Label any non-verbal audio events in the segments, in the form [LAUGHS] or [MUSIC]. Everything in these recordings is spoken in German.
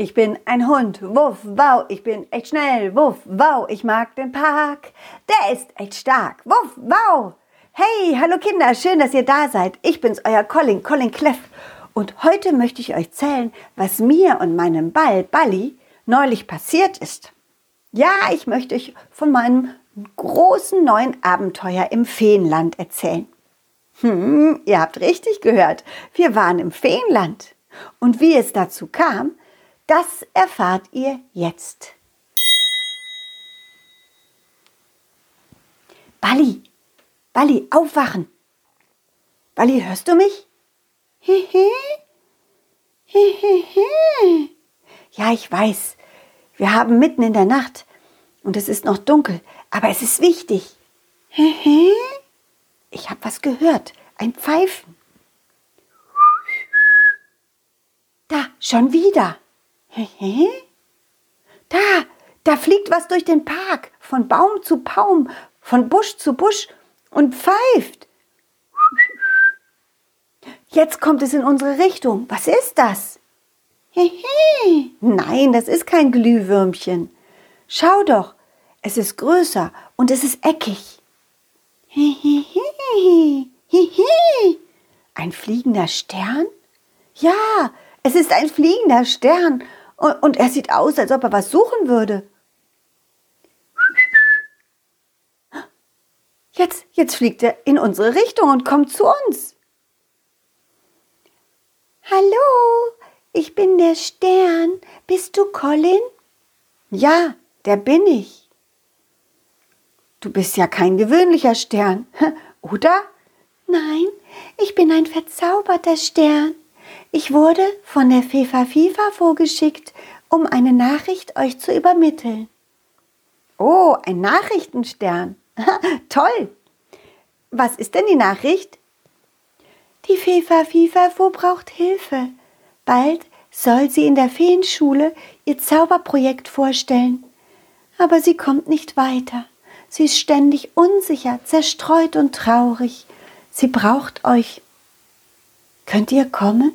Ich bin ein Hund, wuff, wow, ich bin echt schnell, wuff, wow, ich mag den Park, der ist echt stark, wuff, wow. Hey, hallo Kinder, schön, dass ihr da seid. Ich bin's, euer Colin, Colin Cleff. Und heute möchte ich euch erzählen, was mir und meinem Ball, Balli, neulich passiert ist. Ja, ich möchte euch von meinem großen neuen Abenteuer im Feenland erzählen. Hm, ihr habt richtig gehört. Wir waren im Feenland. Und wie es dazu kam, das erfahrt ihr jetzt. Balli, Balli, aufwachen. Balli, hörst du mich? Hehe. Hehehe. Ja, ich weiß. Wir haben mitten in der Nacht und es ist noch dunkel, aber es ist wichtig. Hehe. Ich habe was gehört. Ein Pfeifen. Da, schon wieder. Hä? Da, da fliegt was durch den Park, von Baum zu Baum, von Busch zu Busch und pfeift. Jetzt kommt es in unsere Richtung. Was ist das? Hehe. Nein, das ist kein Glühwürmchen. Schau doch, es ist größer und es ist eckig. Hehehe. Ein fliegender Stern? Ja, es ist ein fliegender Stern und er sieht aus, als ob er was suchen würde. Jetzt, jetzt fliegt er in unsere Richtung und kommt zu uns. Hallo, ich bin der Stern. Bist du Colin? Ja, der bin ich. Du bist ja kein gewöhnlicher Stern, [LAUGHS] oder? Nein, ich bin ein verzauberter Stern. Ich wurde von der Fefa Fifa vorgeschickt, um eine Nachricht euch zu übermitteln. Oh, ein Nachrichtenstern. [LAUGHS] Toll. Was ist denn die Nachricht? Die Fefa Fifa braucht Hilfe. Bald soll sie in der Feenschule ihr Zauberprojekt vorstellen. Aber sie kommt nicht weiter. Sie ist ständig unsicher, zerstreut und traurig. Sie braucht euch. Könnt ihr kommen?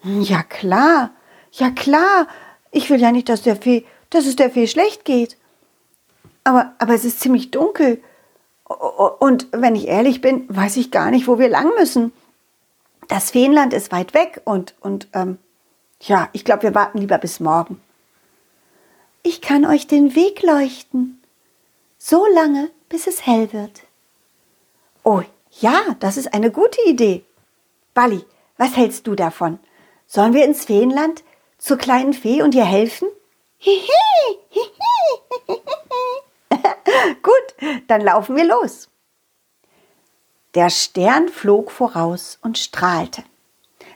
Hm, ja klar, ja klar. Ich will ja nicht, dass, der Fee, dass es der Fee schlecht geht. Aber, aber es ist ziemlich dunkel. Und wenn ich ehrlich bin, weiß ich gar nicht, wo wir lang müssen. Das Feenland ist weit weg und, und ähm, ja, ich glaube, wir warten lieber bis morgen. Ich kann euch den Weg leuchten. So lange, bis es hell wird. Oh, ja, das ist eine gute Idee. Balli, was hältst du davon? Sollen wir ins Feenland zur kleinen Fee und ihr helfen? [LAUGHS] Gut, dann laufen wir los. Der Stern flog voraus und strahlte.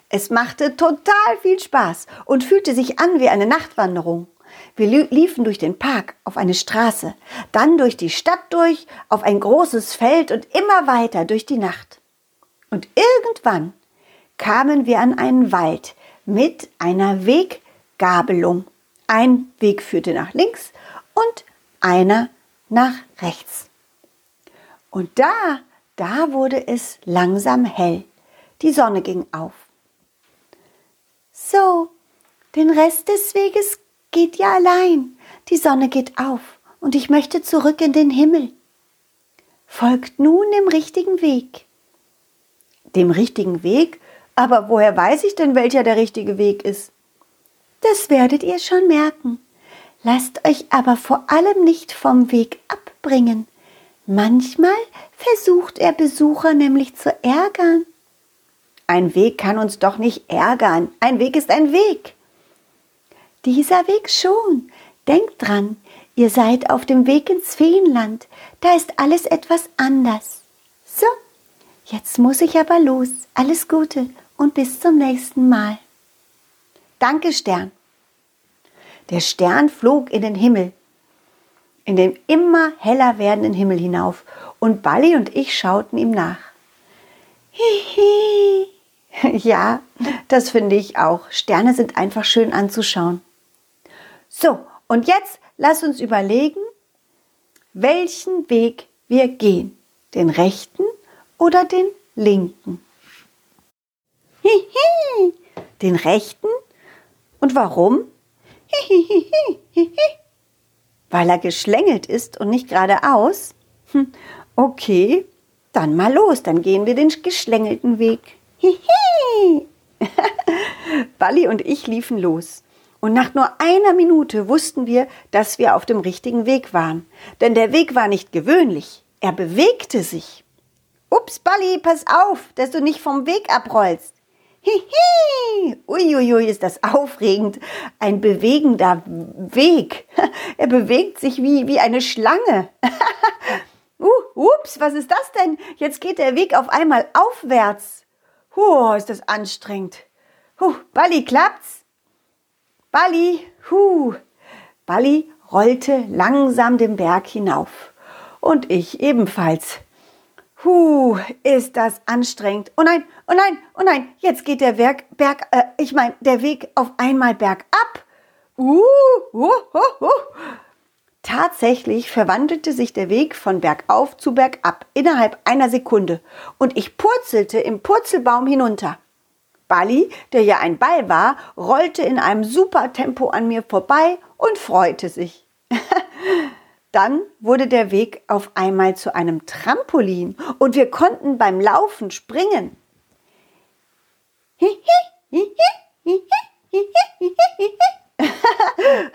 Es machte total viel Spaß und fühlte sich an wie eine Nachtwanderung. Wir liefen durch den Park auf eine Straße, dann durch die Stadt durch, auf ein großes Feld und immer weiter durch die Nacht. Und irgendwann kamen wir an einen Wald, mit einer Weggabelung. Ein Weg führte nach links und einer nach rechts. Und da, da wurde es langsam hell. Die Sonne ging auf. So, den Rest des Weges geht ja allein. Die Sonne geht auf und ich möchte zurück in den Himmel. Folgt nun dem richtigen Weg. Dem richtigen Weg aber woher weiß ich denn, welcher der richtige Weg ist? Das werdet ihr schon merken. Lasst euch aber vor allem nicht vom Weg abbringen. Manchmal versucht er Besucher nämlich zu ärgern. Ein Weg kann uns doch nicht ärgern. Ein Weg ist ein Weg. Dieser Weg schon. Denkt dran, ihr seid auf dem Weg ins Feenland. Da ist alles etwas anders. So, jetzt muss ich aber los. Alles Gute und bis zum nächsten Mal. Danke, Stern. Der Stern flog in den Himmel, in den immer heller werdenden Himmel hinauf, und Balli und ich schauten ihm nach. Hihi. [LAUGHS] Ja, das finde ich auch. Sterne sind einfach schön anzuschauen. So, und jetzt lass uns überlegen, welchen Weg wir gehen. Den rechten oder den linken? Den rechten? Und warum? Weil er geschlängelt ist und nicht geradeaus? Hm, okay, dann mal los, dann gehen wir den geschlängelten Weg. Balli [LAUGHS] und ich liefen los. Und nach nur einer Minute wussten wir, dass wir auf dem richtigen Weg waren. Denn der Weg war nicht gewöhnlich. Er bewegte sich. Ups, Balli, pass auf, dass du nicht vom Weg abrollst. Hihi! Uiuiui, ist das aufregend. Ein bewegender Weg. [LAUGHS] Er bewegt sich wie, wie eine Schlange. [LAUGHS] uh, ups, was ist das denn? Jetzt geht der Weg auf einmal aufwärts. Huh, ist das anstrengend. Huh, Balli, klappt's? Balli, huh. Balli rollte langsam den Berg hinauf. Und ich ebenfalls. Huh, ist das anstrengend. Oh nein, oh nein, oh nein, jetzt geht der Berg, Berg äh, ich meine, der Weg auf einmal bergab. Uh, uh, uh, uh. Tatsächlich verwandelte sich der Weg von bergauf zu bergab innerhalb einer Sekunde und ich purzelte im Purzelbaum hinunter. Bali, der ja ein Ball war, rollte in einem super Tempo an mir vorbei und freute sich. [LAUGHS] Dann wurde der Weg auf einmal zu einem Trampolin und wir konnten beim Laufen springen. [LAUGHS]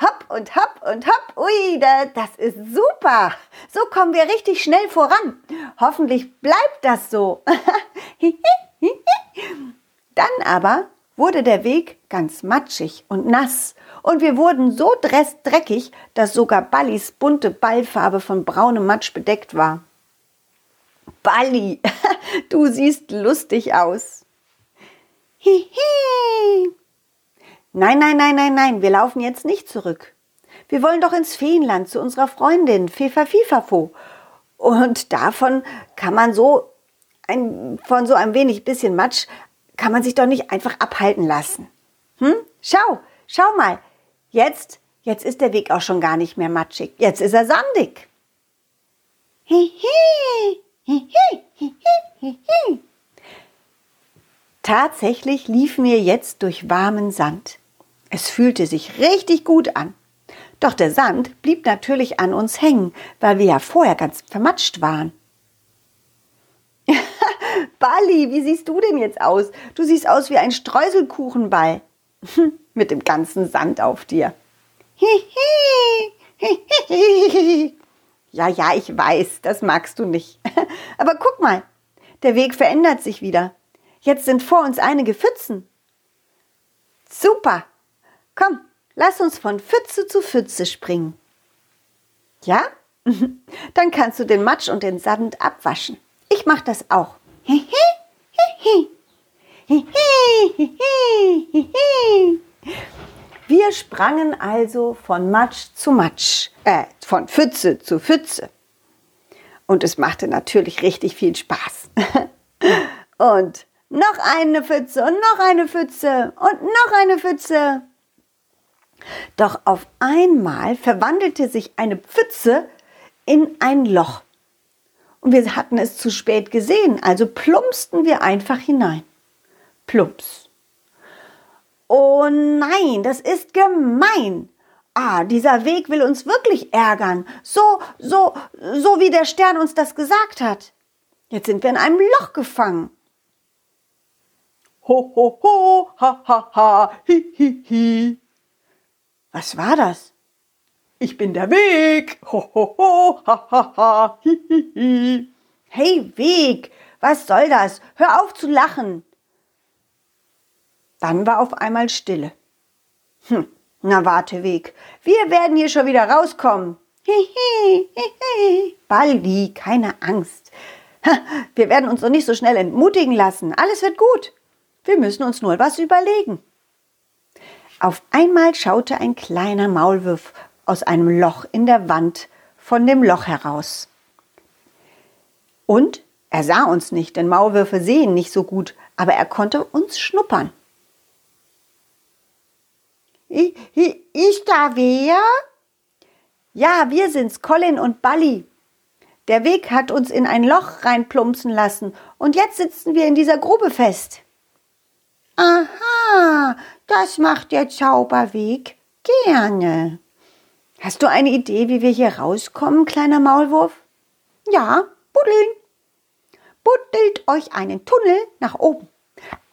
hopp und hopp und hopp. Ui, das ist super. So kommen wir richtig schnell voran. Hoffentlich bleibt das so. [LAUGHS] Dann aber wurde der Weg ganz matschig und nass und wir wurden so dreckig, dass sogar Ballis bunte Ballfarbe von braunem Matsch bedeckt war. Balli, [LAUGHS] du siehst lustig aus. Hihi. Nein, nein, nein, nein, nein, wir laufen jetzt nicht zurück. Wir wollen doch ins Feenland zu unserer Freundin Fefa Fifafo. Und davon kann man so ein, von so ein wenig bisschen Matsch kann man sich doch nicht einfach abhalten lassen. Hm? Schau, schau mal, Jetzt, jetzt ist der Weg auch schon gar nicht mehr matschig. Jetzt ist er sandig. Tatsächlich liefen wir jetzt durch warmen Sand. Es fühlte sich richtig gut an. Doch der Sand blieb natürlich an uns hängen, weil wir ja vorher ganz vermatscht waren. [LAUGHS] Bali, wie siehst du denn jetzt aus? Du siehst aus wie ein Streuselkuchenball. [LAUGHS] mit dem ganzen Sand auf dir. Ja, ja, ich weiß, das magst du nicht. [LAUGHS] Aber guck mal, der Weg verändert sich wieder. Jetzt sind vor uns einige Pfützen. Super. Komm, lass uns von Pfütze zu Pfütze springen. Ja? [LAUGHS] Dann kannst du den Matsch und den Sand abwaschen. Ich mach das auch. [LAUGHS] Wir sprangen also von Matsch zu Matsch, äh, von Pfütze zu Pfütze. Und es machte natürlich richtig viel Spaß. [LAUGHS] und noch eine Pfütze und noch eine Pfütze und noch eine Pfütze. Doch auf einmal verwandelte sich eine Pfütze in ein Loch. Und wir hatten es zu spät gesehen, also plumpsten wir einfach hinein. Plumps. Oh nein, das ist gemein. Ah, dieser Weg will uns wirklich ärgern. So, so, so wie der Stern uns das gesagt hat. Jetzt sind wir in einem Loch gefangen. Ho, ho, ho, ha, ha, ha, hi, hi, hi. Was war das? Ich bin der Weg. Ho, ho, ho, ha, ha, ha, hi, hi, hi. Hey, Weg, was soll das? Hör auf zu lachen. Dann war auf einmal Stille. Hm, na warte, Weg. Wir werden hier schon wieder rauskommen. Hihi, hihi. Baldi, keine Angst. Wir werden uns noch nicht so schnell entmutigen lassen. Alles wird gut. Wir müssen uns nur was überlegen. Auf einmal schaute ein kleiner Maulwurf aus einem Loch in der Wand von dem Loch heraus. Und er sah uns nicht, denn Maulwürfe sehen nicht so gut, aber er konnte uns schnuppern. Ist da wer? Ja, wir sind's, Colin und Bally. Der Weg hat uns in ein Loch reinplumpsen lassen und jetzt sitzen wir in dieser Grube fest. Aha, das macht der Zauberweg. Gerne. Hast du eine Idee, wie wir hier rauskommen, kleiner Maulwurf? Ja, buddeln. Buddelt euch einen Tunnel nach oben.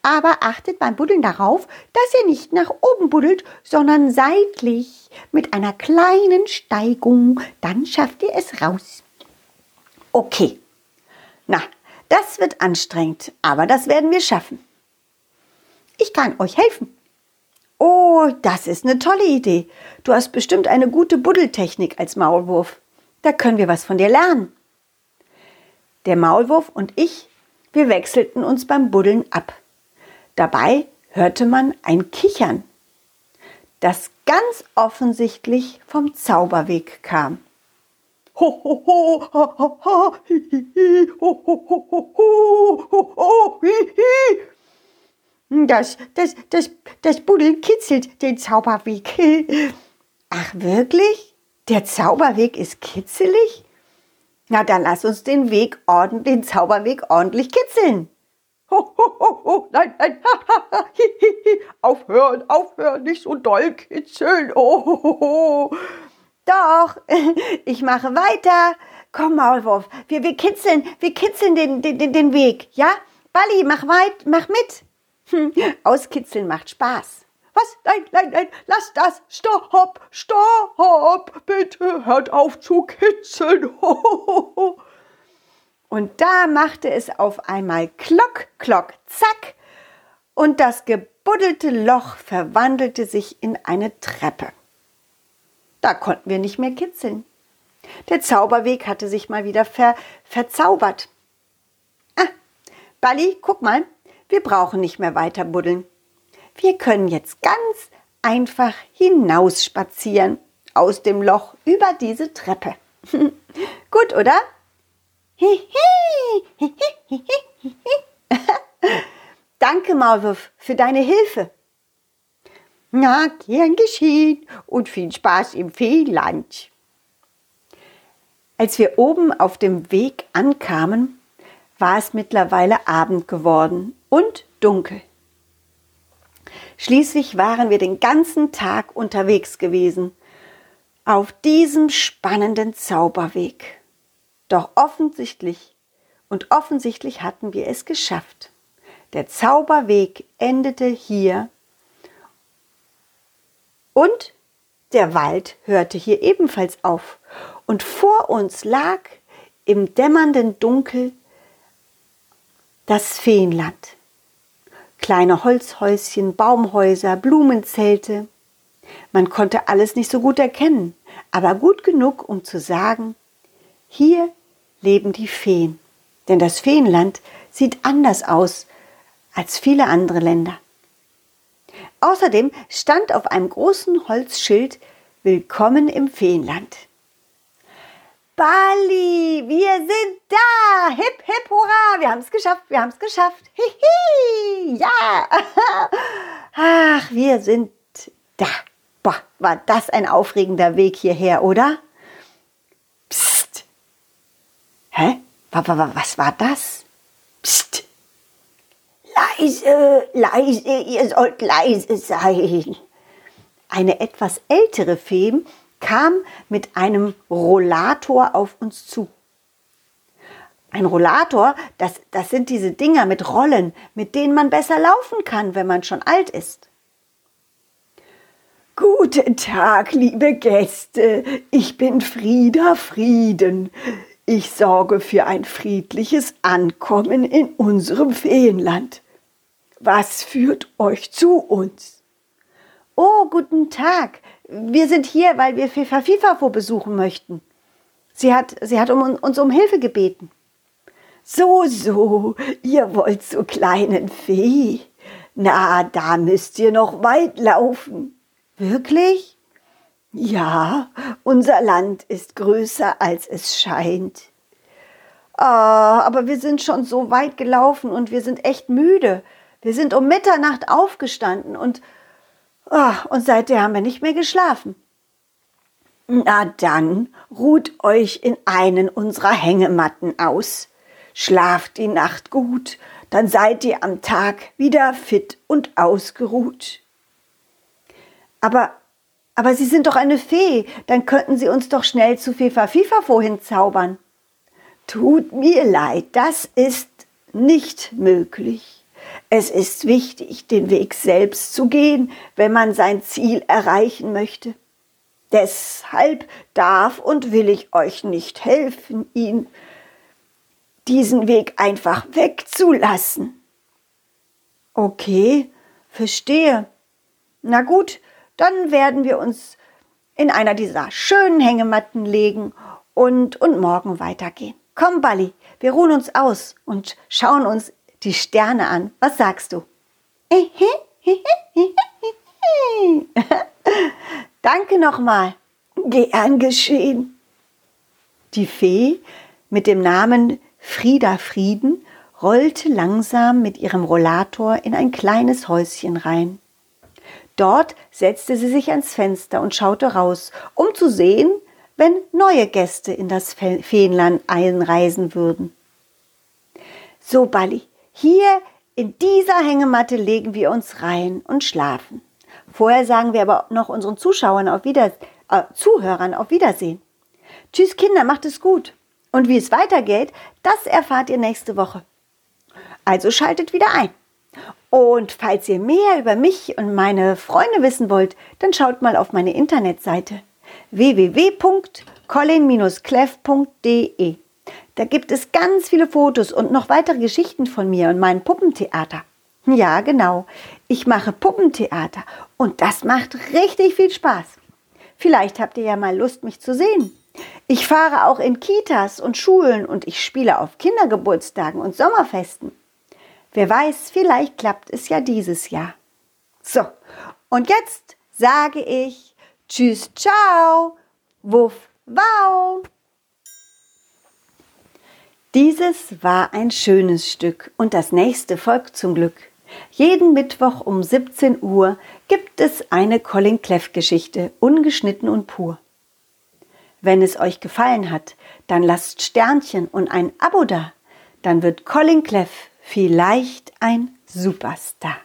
Aber achtet beim Buddeln darauf, dass ihr nicht nach oben buddelt, sondern seitlich mit einer kleinen Steigung. Dann schafft ihr es raus. Okay. Na, das wird anstrengend, aber das werden wir schaffen. Ich kann euch helfen. Oh, das ist eine tolle Idee. Du hast bestimmt eine gute Buddeltechnik als Maulwurf. Da können wir was von dir lernen. Der Maulwurf und ich, wir wechselten uns beim Buddeln ab. Dabei hörte man ein Kichern, das ganz offensichtlich vom Zauberweg kam. Das, das, das, das Buddeln kitzelt den Zauberweg. [LAUGHS] Ach, wirklich? Der Zauberweg ist kitzelig? Na, dann lass uns den Weg ordentlich, den Zauberweg ordentlich kitzeln. Ho, ho, ho, ho, nein, nein, [LAUGHS] ha, ha, aufhören, aufhören, nicht so doll kitzeln. Oh, ho, ho, ho. Doch, [LAUGHS] ich mache weiter. Komm, Maulwurf, wir, wir kitzeln, wir kitzeln den, den, den Weg, ja? Balli, mach weit, mach mit. Hm, auskitzeln macht Spaß. Was? Nein, nein, nein, lass das. Stopp, stopp, bitte hört auf zu kitzeln. [LAUGHS] Und da machte es auf einmal Klock, Klock, Zack. Und das gebuddelte Loch verwandelte sich in eine Treppe. Da konnten wir nicht mehr kitzeln. Der Zauberweg hatte sich mal wieder ver verzaubert. Ah, Balli, guck mal, wir brauchen nicht mehr weiter buddeln. Wir können jetzt ganz einfach hinausspazieren aus dem Loch über diese Treppe. [LAUGHS] Gut, oder? [LAUGHS] Danke, Maulwurf, für deine Hilfe. Na, gern geschehen und viel Spaß im Feenland. Als wir oben auf dem Weg ankamen, war es mittlerweile Abend geworden und dunkel. Schließlich waren wir den ganzen Tag unterwegs gewesen, auf diesem spannenden Zauberweg. Doch offensichtlich und offensichtlich hatten wir es geschafft. Der Zauberweg endete hier und der Wald hörte hier ebenfalls auf. Und vor uns lag im dämmernden Dunkel das Feenland. Kleine Holzhäuschen, Baumhäuser, Blumenzelte. Man konnte alles nicht so gut erkennen, aber gut genug, um zu sagen, hier leben die Feen. Denn das Feenland sieht anders aus als viele andere Länder. Außerdem stand auf einem großen Holzschild Willkommen im Feenland. Bali, wir sind da! Hip, hip, hurra! Wir haben es geschafft, wir haben es geschafft. Hihi, ja! [LAUGHS] Ach, wir sind da. Boah, war das ein aufregender Weg hierher, oder? Psst. Hä? Was war das? Psst. Leise, leise, ihr sollt leise sein. Eine etwas ältere Fee kam mit einem Rollator auf uns zu. Ein Rollator, das, das sind diese Dinger mit Rollen, mit denen man besser laufen kann, wenn man schon alt ist. Guten Tag, liebe Gäste, ich bin Frieda Frieden. Ich sorge für ein friedliches Ankommen in unserem Feenland. Was führt euch zu uns? Oh, guten Tag. Wir sind hier, weil wir Fifa Fifafo besuchen möchten. Sie hat, sie hat um, uns um Hilfe gebeten. So, so, ihr wollt zur kleinen Fee. Na, da müsst ihr noch weit laufen. Wirklich? Ja, unser Land ist größer, als es scheint. Ah, aber wir sind schon so weit gelaufen und wir sind echt müde. Wir sind um Mitternacht aufgestanden und, oh, und seitdem haben wir nicht mehr geschlafen. Na dann, ruht euch in einen unserer Hängematten aus. Schlaft die Nacht gut, dann seid ihr am Tag wieder fit und ausgeruht. Aber Aber Sie sind doch eine Fee, dann könnten Sie uns doch schnell zu Fefa Fifa vorhin zaubern. Tut mir leid, das ist nicht möglich. Es ist wichtig, den Weg selbst zu gehen, wenn man sein Ziel erreichen möchte. Deshalb darf und will ich euch nicht helfen, ihn diesen Weg einfach wegzulassen. Okay, verstehe. Na gut, dann werden wir uns in einer dieser schönen Hängematten legen und, und morgen weitergehen. Komm, Balli, wir ruhen uns aus und schauen uns die Sterne an. Was sagst du? [LAUGHS] Danke nochmal. Gern geschehen. Die Fee mit dem Namen Frieda Frieden rollte langsam mit ihrem Rollator in ein kleines Häuschen rein. Dort setzte sie sich ans Fenster und schaute raus, um zu sehen, wenn neue Gäste in das Feenland einreisen würden. So, Balli, hier in dieser Hängematte legen wir uns rein und schlafen. Vorher sagen wir aber noch unseren Zuschauern auf Wieder äh, Zuhörern auf Wiedersehen. Tschüss Kinder, macht es gut. Und wie es weitergeht, das erfahrt ihr nächste Woche. Also schaltet wieder ein. Und falls ihr mehr über mich und meine Freunde wissen wollt, dann schaut mal auf meine Internetseite www.colin-cleff.de. Da gibt es ganz viele Fotos und noch weitere Geschichten von mir und meinem Puppentheater. Ja, genau. Ich mache Puppentheater und das macht richtig viel Spaß. Vielleicht habt ihr ja mal Lust, mich zu sehen. Ich fahre auch in Kitas und Schulen und ich spiele auf Kindergeburtstagen und Sommerfesten. Wer weiß, vielleicht klappt es ja dieses Jahr. So, und jetzt sage ich Tschüss, ciao, wuff, wow. Dieses war ein schönes Stück und das nächste folgt zum Glück. Jeden Mittwoch um 17 Uhr gibt es eine Colin Cleff Geschichte, ungeschnitten und pur. Wenn es euch gefallen hat, dann lasst Sternchen und ein Abo da. Dann wird Colin Cleff vielleicht ein Superstar.